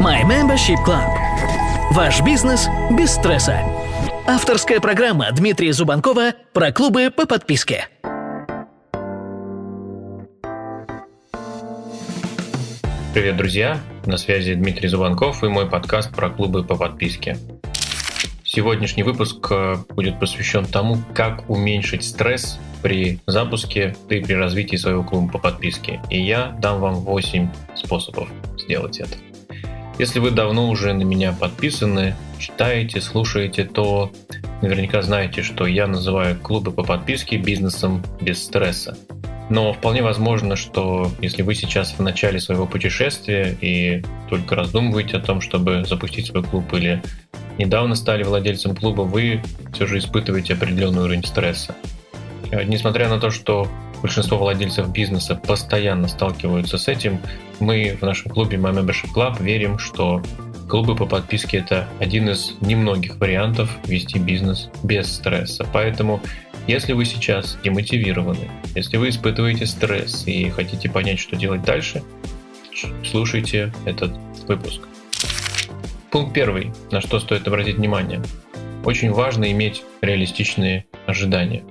My Membership Club. Ваш бизнес без стресса. Авторская программа Дмитрия Зубанкова про клубы по подписке. Привет, друзья! На связи Дмитрий Зубанков и мой подкаст про клубы по подписке. Сегодняшний выпуск э, будет посвящен тому, как уменьшить стресс при запуске и при развитии своего клуба по подписке. И я дам вам 8 способов сделать это. Если вы давно уже на меня подписаны, читаете, слушаете, то наверняка знаете, что я называю клубы по подписке бизнесом без стресса. Но вполне возможно, что если вы сейчас в начале своего путешествия и только раздумываете о том, чтобы запустить свой клуб или недавно стали владельцем клуба, вы все же испытываете определенный уровень стресса. Э, несмотря на то, что большинство владельцев бизнеса постоянно сталкиваются с этим, мы в нашем клубе My Membership Club верим, что клубы по подписке это один из немногих вариантов вести бизнес без стресса. Поэтому, если вы сейчас демотивированы, если вы испытываете стресс и хотите понять, что делать дальше, слушайте этот выпуск. Пункт первый, на что стоит обратить внимание. Очень важно иметь реалистичные ожидания.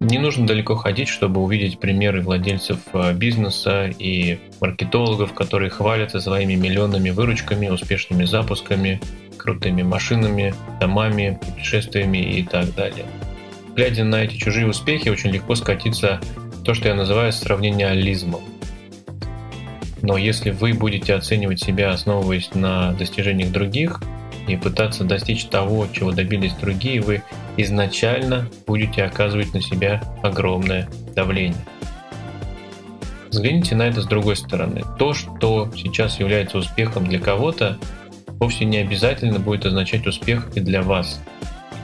Не нужно далеко ходить, чтобы увидеть примеры владельцев э, бизнеса и маркетологов, которые хвалятся своими миллионными выручками, успешными запусками, крутыми машинами, домами, путешествиями и так далее. Глядя на эти чужие успехи, очень легко скатиться в то, что я называю сравнениализмом. Но если вы будете оценивать себя, основываясь на достижениях других, и пытаться достичь того, чего добились другие, вы изначально будете оказывать на себя огромное давление. Взгляните на это с другой стороны. То, что сейчас является успехом для кого-то, вовсе не обязательно будет означать успех и для вас.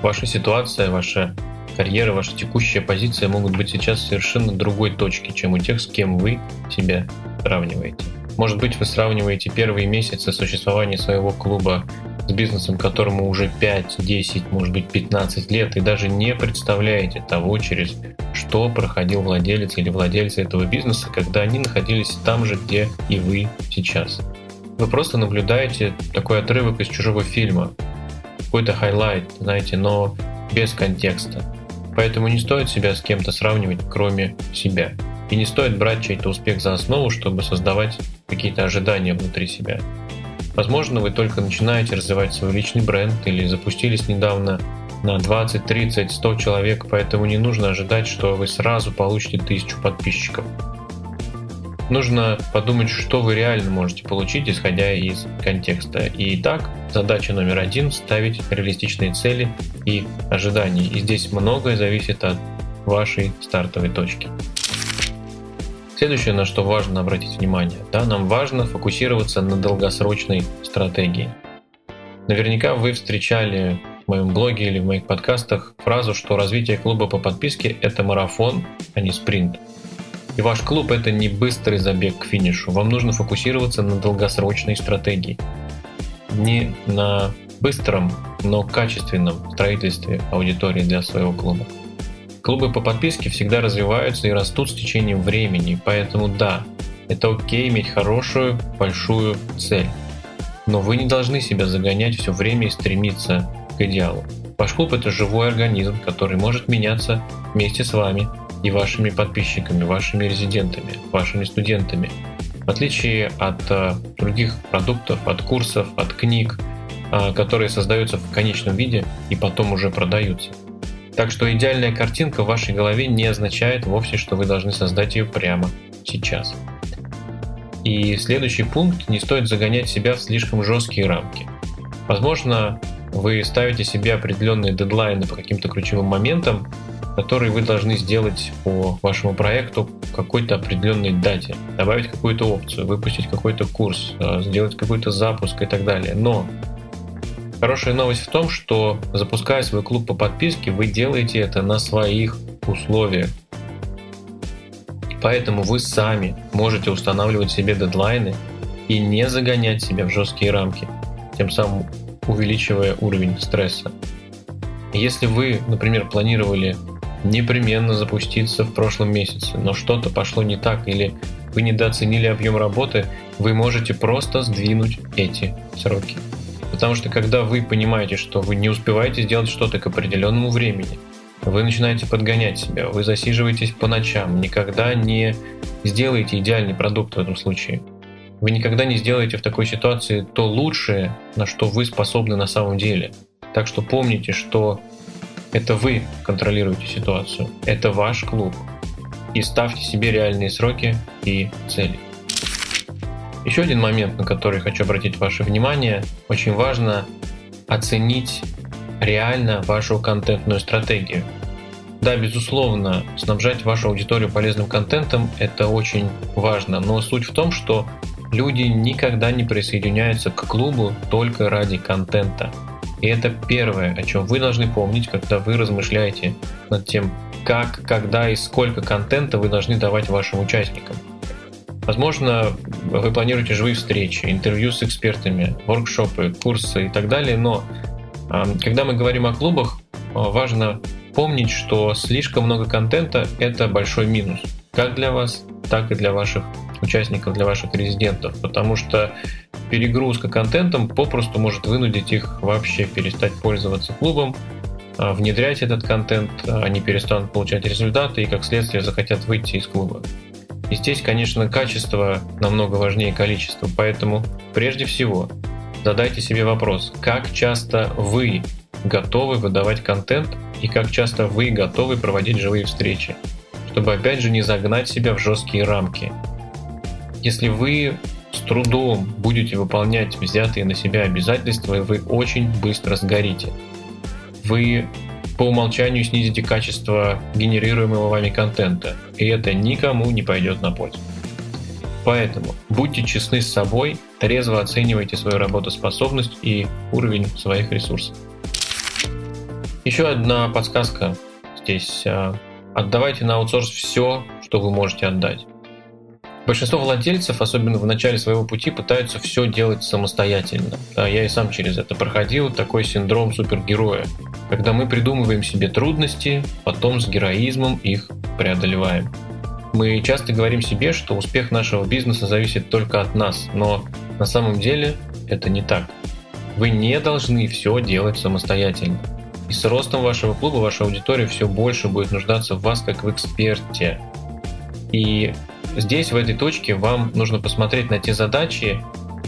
Ваша ситуация, ваша карьера, ваша текущая позиция могут быть сейчас совершенно другой точке, чем у тех, с кем вы себя сравниваете. Может быть, вы сравниваете первые месяцы существования своего клуба с бизнесом, которому уже 5, 10, может быть 15 лет, и даже не представляете того, через что проходил владелец или владельцы этого бизнеса, когда они находились там же, где и вы сейчас. Вы просто наблюдаете такой отрывок из чужого фильма, какой-то highlight, знаете, но без контекста. Поэтому не стоит себя с кем-то сравнивать, кроме себя. И не стоит брать чей-то успех за основу, чтобы создавать какие-то ожидания внутри себя. Возможно, вы только начинаете развивать свой личный бренд или запустились недавно на 20, 30, 100 человек, поэтому не нужно ожидать, что вы сразу получите тысячу подписчиков. Нужно подумать, что вы реально можете получить, исходя из контекста. И так, задача номер один – ставить реалистичные цели и ожидания. И здесь многое зависит от вашей стартовой точки. Следующее, на что важно обратить внимание, да, нам важно фокусироваться на долгосрочной стратегии. Наверняка вы встречали в моем блоге или в моих подкастах фразу, что развитие клуба по подписке – это марафон, а не спринт. И ваш клуб – это не быстрый забег к финишу. Вам нужно фокусироваться на долгосрочной стратегии. Не на быстром, но качественном строительстве аудитории для своего клуба. Клубы по подписке всегда развиваются и растут с течением времени, поэтому да, это окей иметь хорошую, большую цель. Но вы не должны себя загонять все время и стремиться к идеалу. Ваш клуб это живой организм, который может меняться вместе с вами и вашими подписчиками, вашими резидентами, вашими студентами. В отличие от э, других продуктов, от курсов, от книг, э, которые создаются в конечном виде и потом уже продаются – так что идеальная картинка в вашей голове не означает вовсе, что вы должны создать ее прямо сейчас. И следующий пункт, не стоит загонять себя в слишком жесткие рамки. Возможно, вы ставите себе определенные дедлайны по каким-то ключевым моментам, которые вы должны сделать по вашему проекту какой-то определенной дате, добавить какую-то опцию, выпустить какой-то курс, э, сделать какой-то запуск и так далее. Но Хорошая новость в том, что запуская свой клуб по подписке, вы делаете это на своих условиях. Поэтому вы сами можете устанавливать себе дедлайны и не загонять себя в жесткие рамки, тем самым увеличивая уровень стресса. Если вы, например, планировали непременно запуститься в прошлом месяце, но что-то пошло не так или вы недооценили объем работы, вы можете просто сдвинуть эти сроки. Потому что когда вы понимаете, что вы не успеваете сделать что-то к определенному времени, вы начинаете подгонять себя, вы засиживаетесь по ночам, никогда не сделаете идеальный продукт в этом случае. Вы никогда не сделаете в такой ситуации то лучшее, на что вы способны на самом деле. Так что помните, что это вы контролируете ситуацию, это ваш клуб. И ставьте себе реальные сроки и цели. Еще один момент, на который хочу обратить ваше внимание, очень важно оценить реально вашу контентную стратегию. Да, безусловно, снабжать вашу аудиторию полезным контентом – это очень важно, но суть в том, что люди никогда не присоединяются к клубу только ради контента. И это первое, о чем вы должны помнить, когда вы размышляете над тем, как, когда и сколько контента вы должны давать вашим участникам. Возможно, вы планируете живые встречи, интервью с экспертами, воркшопы, курсы и так далее, но когда мы говорим о клубах, важно помнить, что слишком много контента – это большой минус, как для вас, так и для ваших участников, для ваших резидентов, потому что перегрузка контентом попросту может вынудить их вообще перестать пользоваться клубом, а, внедрять этот контент, они перестанут получать результаты и, как следствие, захотят выйти из клуба. И здесь, конечно, качество намного важнее количества, поэтому прежде всего задайте себе вопрос, как часто вы готовы выдавать контент и как часто вы готовы проводить живые встречи, чтобы опять же не загнать себя в жесткие рамки. Если вы с трудом будете выполнять взятые на себя обязательства, вы очень быстро сгорите. Вы по умолчанию снизите качество генерируемого вами контента, и это никому не пойдет на пользу. Поэтому будьте честны с собой, трезво оценивайте свою работоспособность и уровень своих ресурсов. Еще одна подсказка здесь. А, отдавайте на аутсорс все, что вы можете отдать. Большинство владельцев, особенно в начале своего пути, пытаются все делать самостоятельно. Я и сам через это проходил, такой синдром супергероя, когда мы придумываем себе трудности, потом с героизмом их преодолеваем. Мы часто говорим себе, что успех нашего бизнеса зависит только от нас, но на самом деле это не так. Вы не должны все делать самостоятельно. И с ростом вашего клуба ваша аудитория все больше будет нуждаться в вас как в эксперте. И здесь, в этой точке, вам нужно посмотреть на те задачи,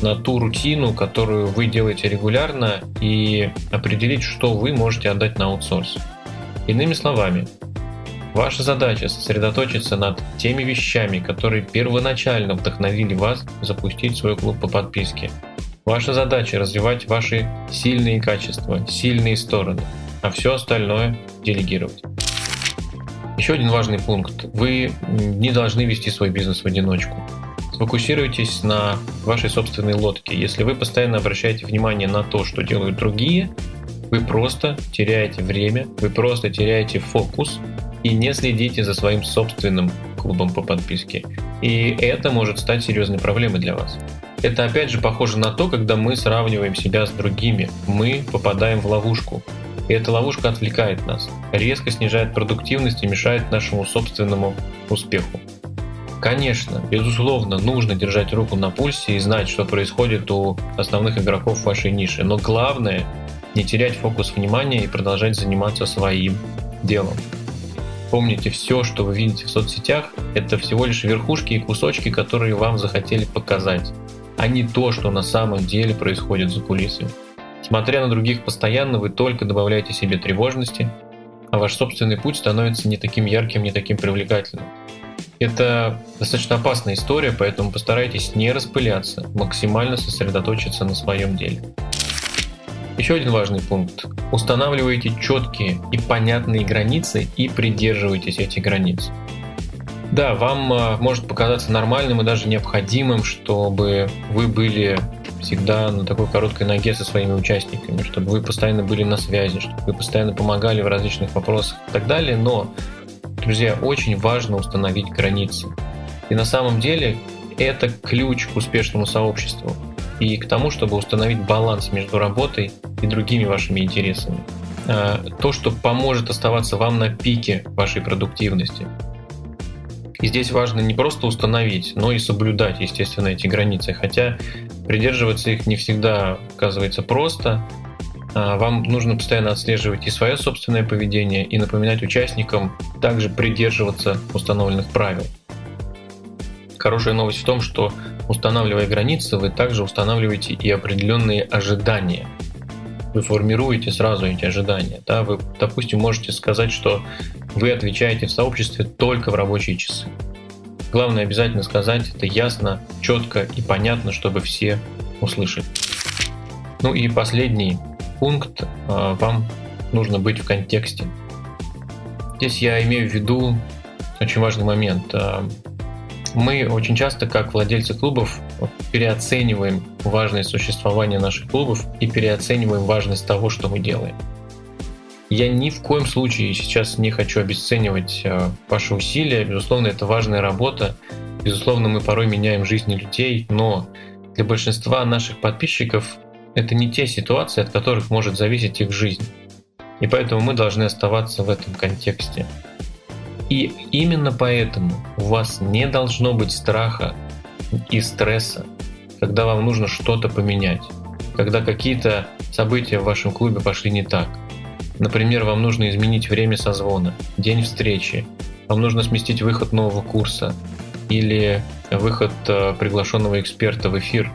на ту рутину, которую вы делаете регулярно, и определить, что вы можете отдать на аутсорс. Иными словами, Ваша задача сосредоточиться над теми вещами, которые первоначально вдохновили вас запустить свой клуб по подписке. Ваша задача развивать ваши сильные качества, сильные стороны, а все остальное делегировать. Еще один важный пункт. Вы не должны вести свой бизнес в одиночку. Сфокусируйтесь на вашей собственной лодке. Если вы постоянно обращаете внимание на то, что делают другие, вы просто теряете время, вы просто теряете фокус, и не следите за своим собственным клубом по подписке. И это может стать серьезной проблемой для вас. Это опять же похоже на то, когда мы сравниваем себя с другими. Мы попадаем в ловушку. И эта ловушка отвлекает нас, резко снижает продуктивность и мешает нашему собственному успеху. Конечно, безусловно, нужно держать руку на пульсе и знать, что происходит у основных игроков вашей ниши. Но главное не терять фокус внимания и продолжать заниматься своим делом. Помните, все, что вы видите в соцсетях, это всего лишь верхушки и кусочки, которые вам захотели показать, а не то, что на самом деле происходит за кулисами. Смотря на других постоянно, вы только добавляете себе тревожности, а ваш собственный путь становится не таким ярким, не таким привлекательным. Это достаточно опасная история, поэтому постарайтесь не распыляться, максимально сосредоточиться на своем деле. Еще один важный пункт. Устанавливайте четкие и понятные границы и придерживайтесь этих границ. Да, вам а, может показаться нормальным и даже необходимым, чтобы вы были всегда на такой короткой ноге со своими участниками, чтобы вы постоянно были на связи, чтобы вы постоянно помогали в различных вопросах и так далее, но, друзья, очень важно установить границы. И на самом деле это ключ к успешному сообществу и к тому, чтобы установить баланс между работой и другими вашими интересами. А, то, что поможет оставаться вам на пике вашей продуктивности. И здесь важно не просто установить, но и соблюдать, естественно, эти границы. Хотя придерживаться их не всегда оказывается просто. А, вам нужно постоянно отслеживать и свое собственное поведение, и напоминать участникам также придерживаться установленных правил. Хорошая новость в том, что устанавливая границы, вы также устанавливаете и определенные ожидания. Вы формируете сразу эти ожидания. Да? Вы, допустим, можете сказать, что вы отвечаете в сообществе только в рабочие часы. Главное обязательно сказать это ясно, четко и понятно, чтобы все услышали. Ну и последний пункт. А, вам нужно быть в контексте. Здесь я имею в виду очень важный момент. А, мы очень часто, как владельцы клубов, переоцениваем важность существования наших клубов и переоцениваем важность того, что мы делаем. Я ни в коем случае сейчас не хочу обесценивать э, ваши усилия. Безусловно, это важная работа. Безусловно, мы порой меняем жизни людей, но для большинства наших подписчиков это не те ситуации, от которых может зависеть их жизнь. И поэтому мы должны оставаться в этом контексте. И именно поэтому у вас не должно быть страха и стресса, когда вам нужно что-то поменять, когда какие-то события в вашем клубе пошли не так – Например, вам нужно изменить время созвона, день встречи, вам нужно сместить выход нового курса или выход э, приглашенного эксперта в эфир.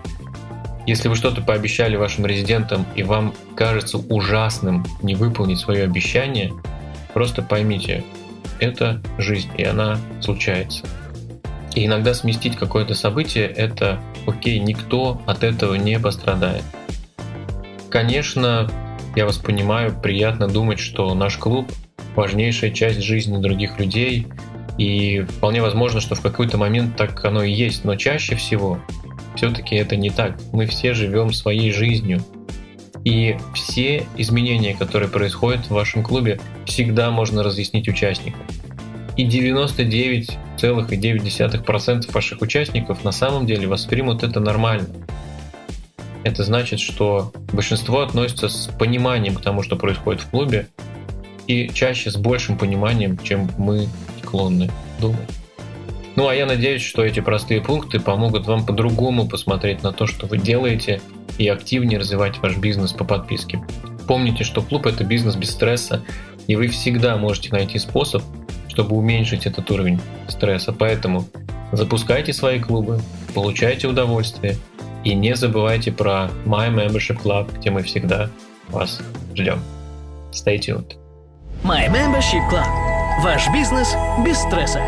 Если вы что-то пообещали вашим резидентам и вам кажется ужасным не выполнить свое обещание, просто поймите, это жизнь, и она случается. И иногда сместить какое-то событие – это окей, никто от этого не пострадает. Конечно, я вас понимаю, приятно думать, что наш клуб важнейшая часть жизни других людей, и вполне возможно, что в какой-то момент так оно и есть, но чаще всего все-таки это не так. Мы все живем своей жизнью, и все изменения, которые происходят в вашем клубе, всегда можно разъяснить участникам. И 99,9% ваших участников на самом деле воспримут это нормально это значит, что большинство относится с пониманием к тому, что происходит в клубе, и чаще с большим пониманием, чем мы склонны думать. Ну а я надеюсь, что эти простые пункты помогут вам по-другому посмотреть на то, что вы делаете, и активнее развивать ваш бизнес по подписке. Помните, что клуб это бизнес без стресса, и вы всегда можете найти способ, чтобы уменьшить этот уровень стресса. Поэтому запускайте свои клубы, получайте удовольствие – и не забывайте про My Membership Club, где мы всегда вас ждем. Stay tuned. My Membership Club. Ваш бизнес без стресса.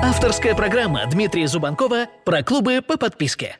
Авторская программа Дмитрия Зубанкова про клубы по подписке.